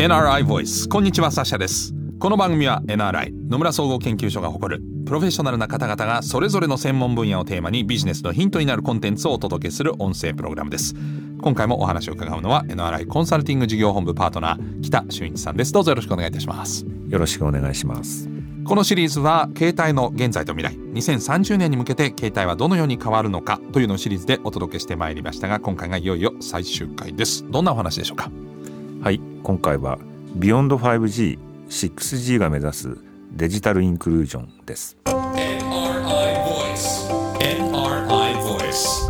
NRI Voice こんにちはサシャです。この番組は NRI 野村総合研究所が誇るプロフェッショナルな方々がそれぞれの専門分野をテーマにビジネスのヒントになるコンテンツをお届けする音声プログラムです。今回もお話を伺うのは NRI コンサルティング事業本部パートナー北俊一さんです。どうぞよろしくお願いいたします。よろしくお願いします。このシリーズは携帯の現在と未来2030年に向けて携帯はどのように変わるのかというのをシリーズでお届けしてまいりましたが今回がいよいよ最終回です。どんなお話でしょうか？はい。今回はビヨンド 5G、6G が目指すデジタルインクルージョンです。NRI Voice NRI Voice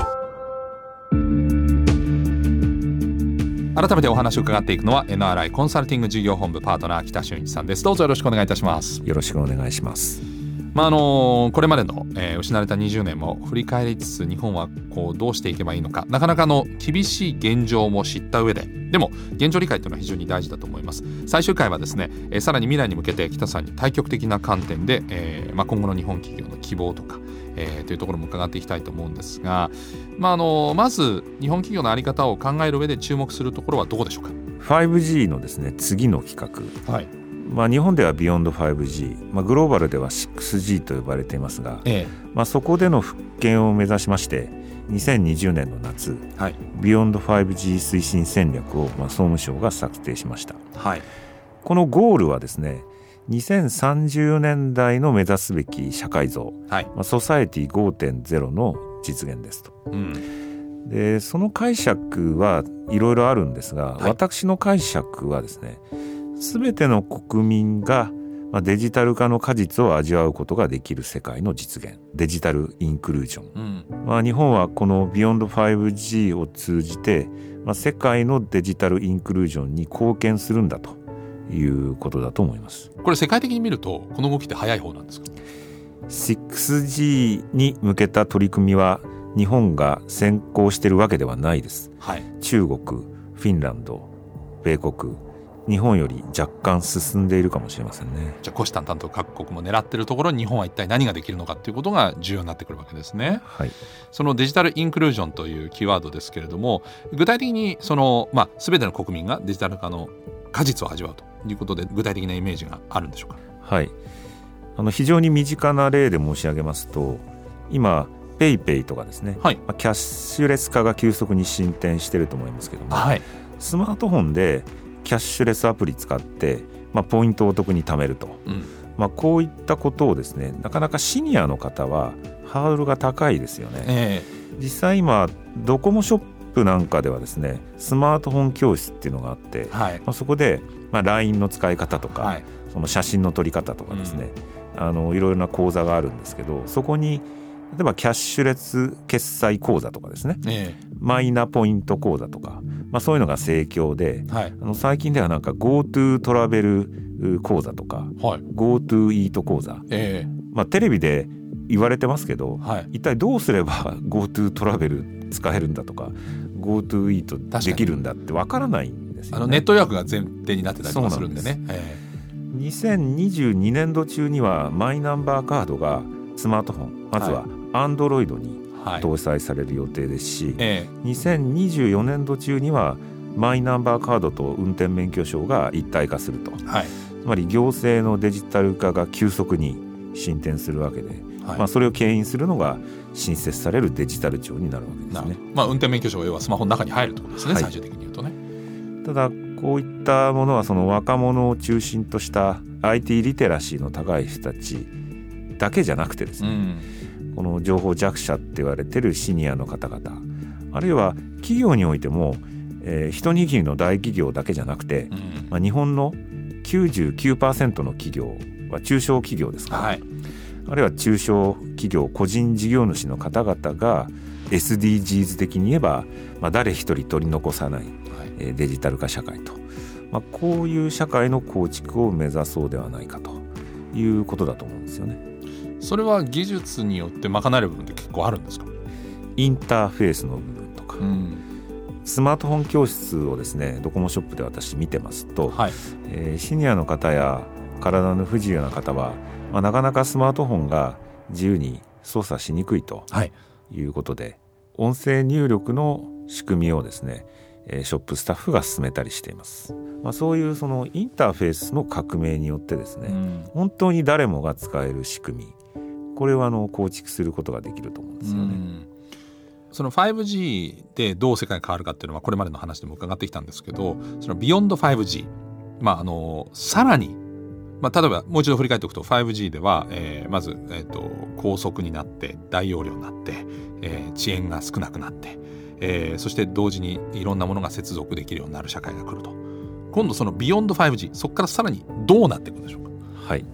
改めてお話を伺っていくのは NRI コンサルティング事業本部パートナー北俊一さんです。どうぞよろしくお願いいたします。よろしくお願いしますまああのこれまでの、えー、失われた20年も振り返りつつ日本はこうどうしていけばいいのか。なかなかの厳しい現状も知った上ででも現状理解というのは非常に大事だと思います。最終回はですね、えー、さらに未来に向けて北さんに対極的な観点で、えーまあ、今後の日本企業の希望とかえー、というところも伺っていきたいと思うんですが、まあ、あのまず日本企業の在り方を考える上で注目するところはどこでしょうか？5G のですね次の企画、はい、まあ、日本ではビヨンド 5G、まあ、グローバルでは 6G と呼ばれていますが、ええ、まあ、そこでの復権を目指しまして2020年の夏、はい、ビヨンド 5G 推進戦略を、まあ、総務省が策定しました、はい、このゴールはですね2030年代の目指すべき社会像、はい。まあ、ソサエティ5.0の実現ですと。うん。でその解釈はいろいろあるんですが、はい、私の解釈はですね全ての国民がデジタル化の果実を味わうことができる世界の実現。デジタルインクルージョン、うん、まあ、日本はこのビヨンド 5G を通じて、まあ、世界のデジタルインクルージョンに貢献するんだということだと思います。これ世界的に見るとこの動きって早い方なんですか？6G に向けた取り組みは日本が先行しているわけではないです、はい、中国フィンランド米国日本より若干進んでいるかもしれませんね。じゃあ虎視眈々と各国も狙ってるところに日本は一体何ができるのかっていうことが重要になってくるわけですね、はい、そのデジタルインクルージョンというキーワードですけれども具体的にその、まあ、全ての国民がデジタル化の果実を味わうということで具体的なイメージがあるんでしょうか？はい。あの非常に身近な例で申し上げますと今 PayPay とかですね、はい、キャッシュレス化が急速に進展していると思いますけども、はい、スマートフォンでキャッシュレスアプリ使って、まあ、ポイントをお得に貯めると、うん、まあ、こういったことをですねなかなかシニアの方はハードルが高いですよね。えー、実際今ドコモショップなんかではですねスマートフォン教室っていうのがあって、はい、まあ、そこで、まあ、LINE の使い方とか、はい、その写真の撮り方とかですね、うん、あのいろいろな講座があるんですけどそこに例えばキャッシュレス決済口座とかですね、えー、マイナポイント口座とか、まあ、そういうのが盛況で、はい、あの最近ではなんか GoTo トラベル口座とか、はい、GoTo イート口座、えーまあ、テレビで言われてますけど、はい、一体どうすれば GoTo トラベル使えるんだとか GoTo イートできるんだってわからないんですよ、ね、あのネット予約が前提になってたりとかす。るんでね。えー、2022年度中にはマイナンバーカードがスマートフォンまずはアンドロイドに搭載される予定ですし、はいええ、2024年度中にはマイナンバーカードと運転免許証が一体化すると、はい、つまり行政のデジタル化が急速に進展するわけで、はい、まあ、それを牽引するのが新設されるデジタル庁になるわけですね。まあ、運転免許証は要はスマホの中に入るということですね、最終的に言うとね。ただこういったものはその若者を中心とした IT リテラシーの高い人たちだけじゃなくてですね、うんこの情報弱者って言われてるシニアの方々。あるいは企業においても、えー、一握りの大企業だけじゃなくて、うん、まあ、日本の99%の企業は中小企業ですから、はい、あるいは中小企業個人事業主の方々が SDGs 的に言えば、まあ、誰一人取り残さない、はい、デジタル化社会と、まあ、こういう社会の構築を目指そうではないかということだと思うんですよね。それは技術によって賄える部分って結構あるんですか？インターフェースの部分とか、うん、スマートフォン教室をですねドコモショップで私見てますと、はい、えー、シニアの方や体の不自由な方は、まあ、なかなかスマートフォンが自由に操作しにくいとい。うことで、はい、音声入力の仕組みをですねえショップスタッフが進めたりしています。まあ、そういうそのインターフェースの革命によってですね、うん、本当に誰もが使える仕組みこれはあの構築することができると思うんですよね。うん。その 5G でどう世界が変わるかっていうのはこれまでの話でも伺ってきたんですけどそのビヨンド 5G まああのさらにまあ、例えばもう一度振り返っておくと 5G では、えー、まず、えーと、高速になって大容量になって、えー、遅延が少なくなって、えー、そして同時にいろんなものが接続できるようになる社会が来ると。今度その Beyond 5G そこからさらにどうなっていくんでしょうか？はい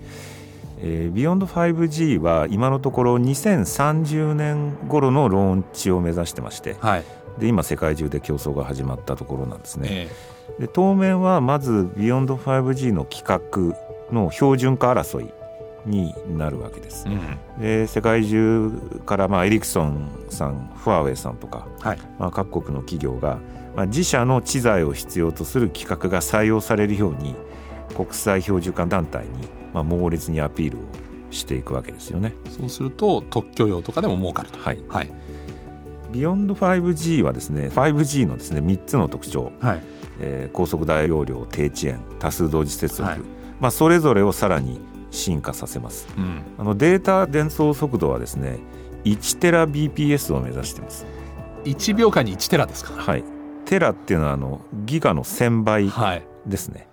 えー、ビヨンド 5G は今のところ2030年頃のローンチを目指してまして、はい、で今世界中で競争が始まったところなんですね。えー、で当面はまずビヨンド 5G の規格の標準化争いになるわけです。うん、で世界中からまあエリクソンさんファーウェイさんとか、はい、まあ、各国の企業が、まあ、自社の知財を必要とする規格が採用されるように国際標準化団体に、まあ、猛烈にアピールをしていくわけですよね。そうすると特許料とかでも儲かると。はい、はい。ビヨンド 5G はですね 5G のですね3つの特徴、はい。えー、高速大容量低遅延多数同時接続、はい、まあ、それぞれをさらに進化させます、うん、あのデータ伝送速度はですね1テラ BPS を目指しています。1秒間に1テラですかはい。テラっていうのはあのギガの1000倍ですね、はい、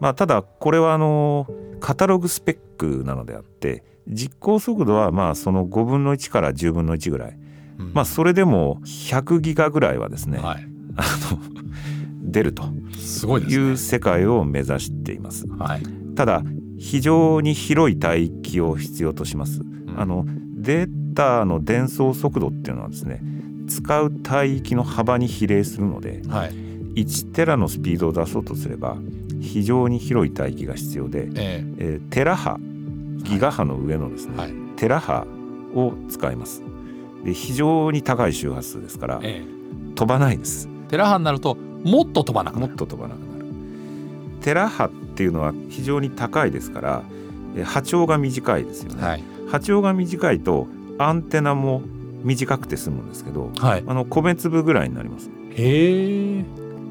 まあ、ただこれはあのカタログスペックなのであって実行速度はまあその5分の1から10分の1ぐらい、うん、まあそれでも100ギガぐらいはですね、はい、あの出るという世界を目指しています。はい、ただ非常に広い帯域を必要とします。うん、あのデータの伝送速度っていうのはですね使う帯域の幅に比例するので、はい、1テラのスピードを出そうとすれば非常に広い帯域が必要で、えー、えー、テラ波ギガ波の上のですね、はい、テラ波を使います。で非常に高い周波数ですから、えー、飛ばないです。テラ波になるともっと飛ばなくなる。もっと飛ばなくなる。テラ波っていうのは非常に高いですから波長が短いですよね、はい、波長が短いとアンテナも短くて済むんですけど、はい、あの米粒ぐらいになります。へえ、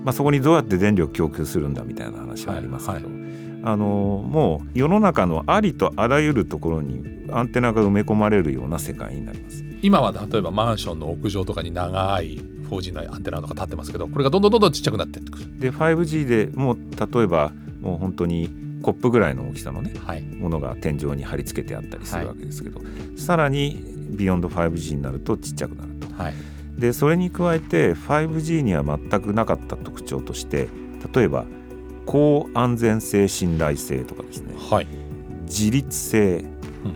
まあ、そこにどうやって電力供給するんだみたいな話はありますけど、はいはい、あのもう世の中のありとあらゆるところにアンテナが埋め込まれるような世界になります。今は例えばマンションの屋上とかに長い 4G のアンテナとか立ってますけどこれがどんどんどんどんちっちゃくなっていくで 5G でもう例えばもう本当にコップぐらいの大きさのね、はい、ものが天井に貼り付けてあったりするわけですけど、はい、さらにビヨンド 5G になるとちっちゃくなると。はい、でそれに加えて 5G には全くなかった特徴として例えば高安全性信頼性とかですね、はい、自立性、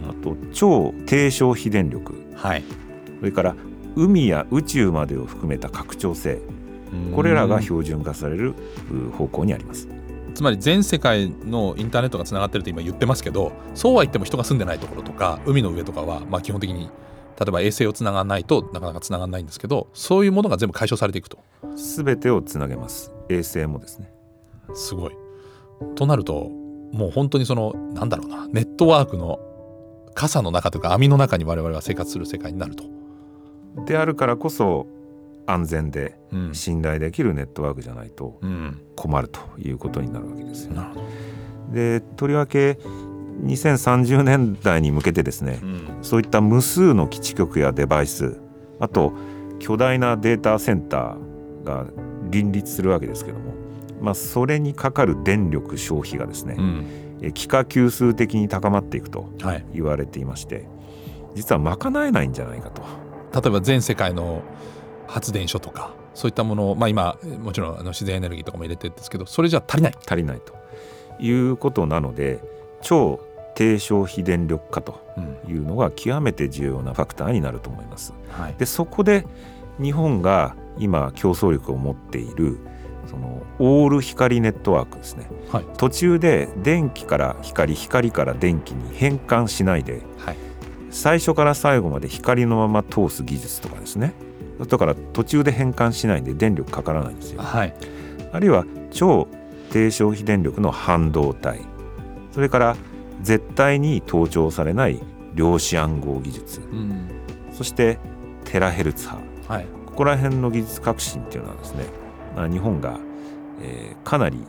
あと超低消費電力、はい、それから海や宇宙までを含めた拡張性。これらが標準化される方向にあります。つまり全世界のインターネットがつながってると今言ってますけどそうは言っても人が住んでないところとか海の上とかはまあ基本的に例えば衛星をつながらないとなかなかつながらないんですけどそういうものが全部解消されていくと。全てをつなげます。衛星もですね。すごい。となるともう本当にそのなんだろうなネットワークの傘の中というか網の中に我々は生活する世界になると。であるからこそ安全で信頼できるネットワークじゃないと困るということになるわけですよ。でとりわけ2030年代に向けてですね、うん、そういった無数の基地局やデバイスあと巨大なデータセンターが林立するわけですけども、まあ、それにかかる電力消費がですね、うん、幾何級数的に高まっていくと言われていまして、はい、実は賄えないんじゃないかと。例えば全世界の発電所とかそういったものを、まあ、今もちろんあの自然エネルギーとかも入れてるんですけどそれじゃ足りない。足りないということなので超低消費電力化というのが極めて重要なファクターになると思います。はい、でそこで日本が今競争力を持っているそのオール光ネットワークですね、はい、途中で電気から光光から電気に変換しないで、はい、最初から最後まで光のまま通す技術とかですね。だから途中で変換しないで電力かからないんですよ、はい、あるいは超低消費電力の半導体。それから絶対に盗聴されない量子暗号技術、うん、そしてテラヘルツ波、はい、ここら辺の技術革新っていうのはですね日本が、えー、かなり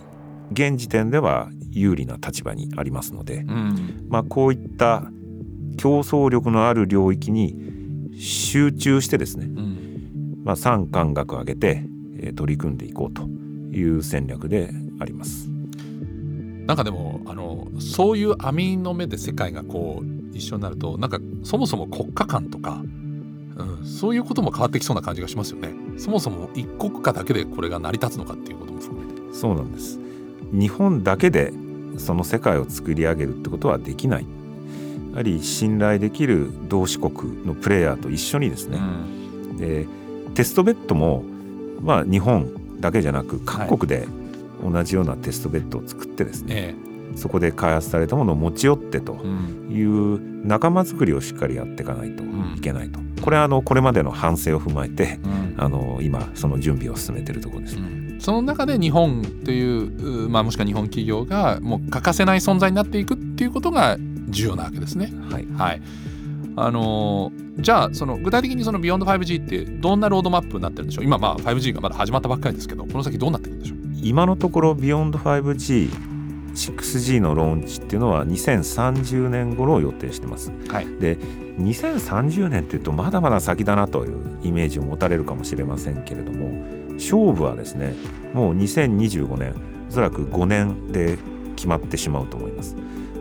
現時点では有利な立場にありますので、うん、まあ、こういった競争力のある領域に集中してですね、うん、まあ、産官学を上げて、えー、取り組んでいこうという戦略であります。なんかでもあのそういう網の目で世界がこう一緒になるとなんかそもそも国家間とか、うん、そういうことも変わってきそうな感じがしますよね。そもそも一国家だけでこれが成り立つのかっていうことも含めて。そうなんです。日本だけでその世界を作り上げるってことはできない。やはり信頼できる同志国のプレイヤーと一緒にですね、うん、でテストベッドも、まあ、日本だけじゃなく各国で同じようなテストベッドを作ってですね、はいそこで開発されたものを持ち寄ってという仲間づくりをしっかりやっていかないといけないと、うん、これはあのこれまでの反省を踏まえて、うん、あの今その準備を進めているところです、ね。その中で日本という、まあ、もしくは日本企業がもう欠かせない存在になっていくっていうことが重要なわけですね。はい、はい、あのじゃあその具体的にそのビヨンド 5G ってどんなロードマップになってるんでしょう？今まあ 5G がまだ始まったばっかりですけどこの先どうなっていくんでしょう？今のところ Beyond 5G 6G のローンチっていうのは2030年頃を予定してます。はい、で2030年っていうとまだまだ先だなというイメージを持たれるかもしれませんけれども勝負はですねもう2025年おそらく5年で決まってしまうと思います。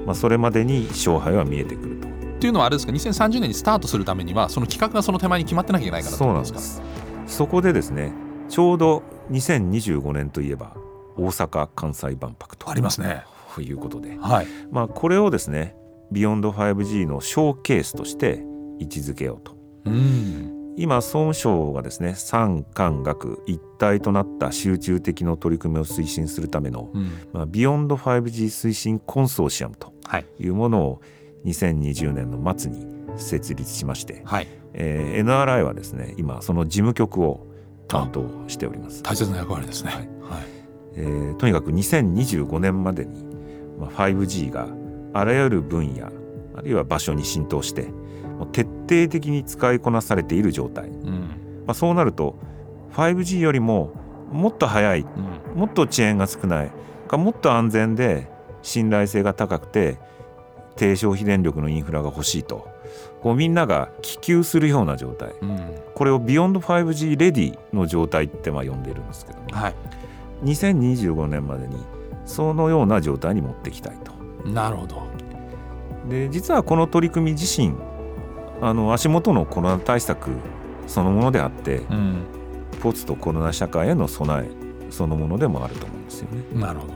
まあ、それまでに勝敗は見えてくると。っていうのはあれですか？2030年にスタートするためにはその企画がその手前に決まってなきゃいけないからそうなんですそこでですねちょうど2025年といえば大阪・関西万博とありますね。ということで、はい。まあ、これをですねビヨンド 5G のショーケースとして位置づけようと。うん。今総務省がですね産官学一体となった集中的の取り組みを推進するための、うん、まあ、ビヨンド 5G 推進コンソーシアムとい。うものを2020年の末に設立しまして、はい。えー、NRI はですね今その事務局を担当しております。大切な役割ですね、はい。はい。えー、とにかく2025年までに、まあ、5G があらゆる分野あるいは場所に浸透して徹底的に使いこなされている状態、うん、まあ、そうなると 5G よりももっと速い、うん、もっと遅延が少ないもっと安全で信頼性が高くて低消費電力のインフラが欲しいとこうみんなが希求するような状態、うん、これをビヨンド 5G レディの状態ってまあ呼んでるんですけども、はい、2025年までにそのような状態に持っていきたいと。なるほど。で実はこの取り組み自身あの足元のコロナ対策そのものであって、うん、ポツとコロナ社会への備えそのものでもあると思うんですよね。なるほど。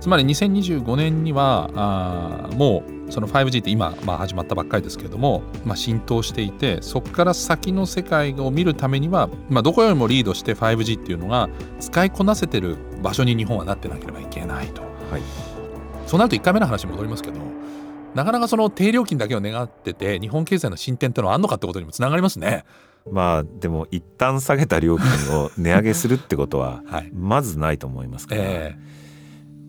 つまり2025年にはあもうその 5G って今、まあ、始まったばっかりですけれども、まあ、浸透していてそこから先の世界を見るためには、まあ、どこよりもリードして 5G っていうのが使いこなせてる場所に日本はなってなければいけないと。はい、そうなると1回目の話に戻りますけどなかなかその低料金だけを願ってて日本経済の進展っていうのはあんのかってことにもつながりますね。まあでも一旦下げた料金を値上げするってことは まずないと思いますから、え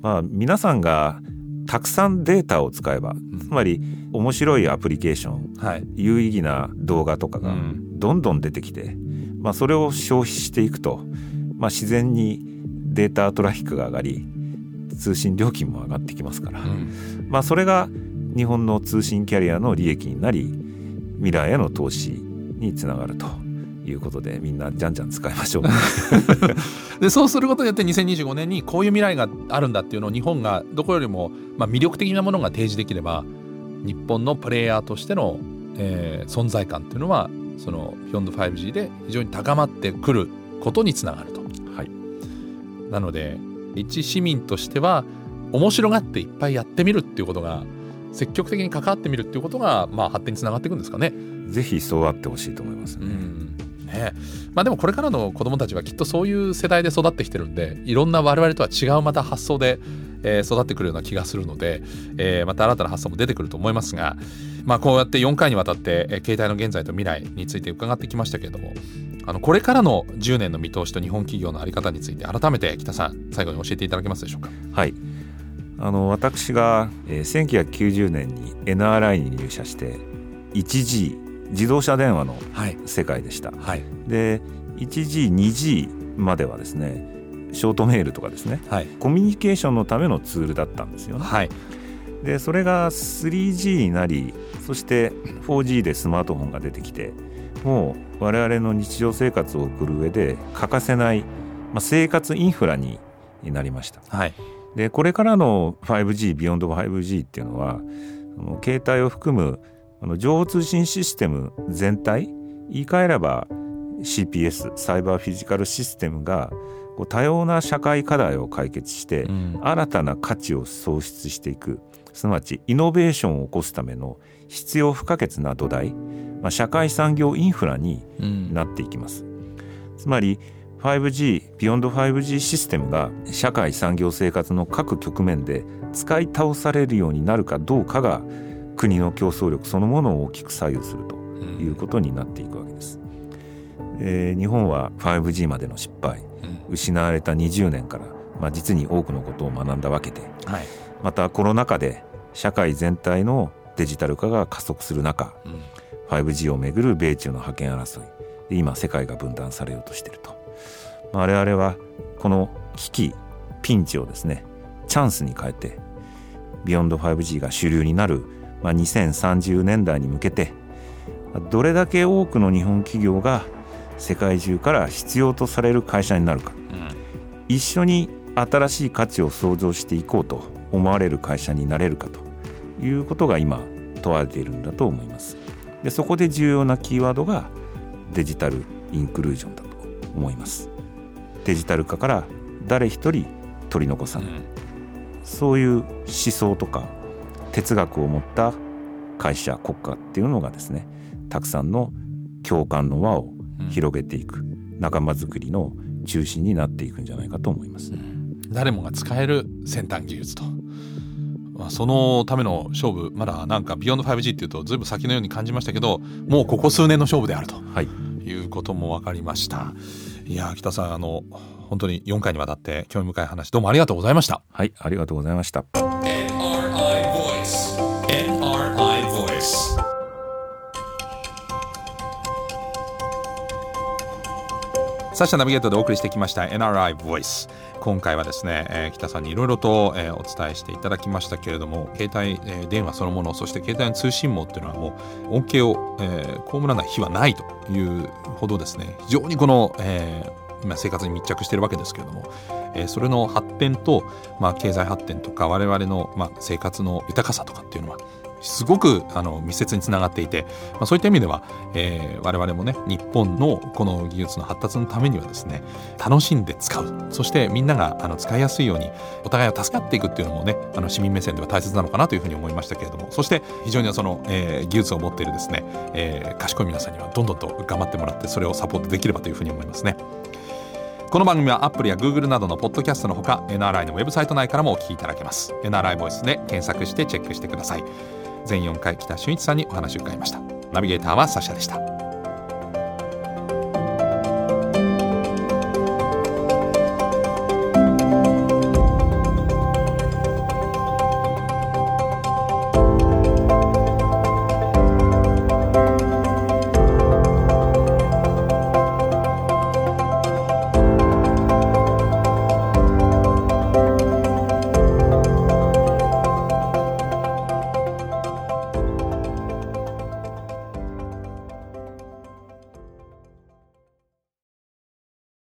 ー、まあ皆さんがたくさんデータを使えば、つまり面白いアプリケーション、はい、有意義な動画とかがどんどん出てきて、まあ、それを消費していくと、まあ、自然にデータトラフィックが上がり通信料金も上がってきますから、うん、まあそれが日本の通信キャリアの利益になり未来への投資につながるということでみんなじゃんじゃん使いましょう でそうすることによって2025年にこういう未来があるんだっていうのを日本がどこよりも、まあ、魅力的なものが提示できれば日本のプレイヤーとしての、えー、存在感っていうのはその Beyond5G で非常に高まってくることにつながると。はい、なので一市民としては面白がっていっぱいやってみるっていうことが積極的に関わってみるっていうことが、まあ、発展につながっていくんですかね。ぜひそうあってほしいと思いますね。ねまあ、でもこれからの子どもたちはきっとそういう世代で育ってきてるんでいろんな我々とは違うまた発想で、えー、育ってくるような気がするので、えー、また新たな発想も出てくると思いますが、まあ、こうやって4回にわたって、えー、携帯の現在と未来について伺ってきましたけれどもあのこれからの10年の見通しと日本企業の在り方について改めて北さん最後に教えていただけますでしょうか？はいあの私が、えー、1990年に NRI に入社して 1G 自動車電話の世界でした。はい、で 1G2G まではですねショートメールとかですね、はい、コミュニケーションのためのツールだったんですよね。はい、でそれが 3G になりそして 4G でスマートフォンが出てきてもう我々の日常生活を送る上で欠かせない、まあ、生活インフラになりました。はい、でこれからの 5G ビヨンド 5G っていうのは携帯を含む情報通信システム全体言い換えれば CPS サイバーフィジカルシステムが多様な社会課題を解決して、新たな価値を創出していく。すなわちイノベーションを起こすための必要不可欠な土台、まあ、社会産業インフラになっていきます。うん、つまり 5G ビヨンド 5G システムが社会産業生活の各局面で使い倒されるようになるかどうかが国の競争力そのものを大きく左右するということになっていくわけです。えー、日本は 5G までの失敗、失われた20年から、まあ、実に多くのことを学んだわけで、はい、またコロナ禍で社会全体のデジタル化が加速する中、うん、5G をめぐる米中の覇権争い今世界が分断されようとしていると。我々はこの危機ピンチをですねチャンスに変えてビヨンド 5G が主流になる、まあ、2030年代に向けてどれだけ多くの日本企業が世界中から必要とされる会社になるか、うん、一緒に新しい価値を創造していこうと思われる会社になれるかということが今問われているんだと思います。でそこで重要なキーワードがデジタルインクルージョンだと思います。デジタル化から誰一人取り残さない、うん、そういう思想とか哲学を持った会社国家っていうのがですねたくさんの共感の輪を広げていく、うん、仲間づくりの中心になっていくんじゃないかと思います、ね、誰もが使える先端技術と。まあ、そのための勝負まだなんかビヨンド 5G っていうとずいぶん先のように感じましたけどもうここ数年の勝負であると、はい、いうことも分かりました。いや北さんあの本当に4回にわたって興味深い話どうもありがとうございました。はいありがとうございましたサッシャナビゲートでお送りしてきました NRI Voice 今回はですね、えー、北さんにいろいろと、えー、お伝えしていただきましたけれども携帯、えー、電話そのものそして携帯の通信網っていうのはもう恩恵を、えー、被らない日はないというほどですね非常にこの、えー、今生活に密着してるわけですけれども、えー、それの発展と、まあ、経済発展とか我々の、まあ、生活の豊かさとかっていうのはすごくあの密接につながっていて、まあ、そういった意味では、えー、我々もね日本のこの技術の発達のためにはですね楽しんで使う。そしてみんながあの使いやすいようにお互いを助かっていくっていうのもねあの市民目線では大切なのかなというふうに思いましたけれどもそして非常にその、えー、技術を持っているですね、えー、賢い皆さんにはどんどんと頑張ってもらってそれをサポートできればというふうに思いますね。この番組はアップルや Google などのポッドキャストのほか NRI のウェブサイト内からもお聞きいただけます。NRI ボイスで検索してチェックしてください。全4回北俊一さんにお話を伺いました。ナビゲーターはサシャでした。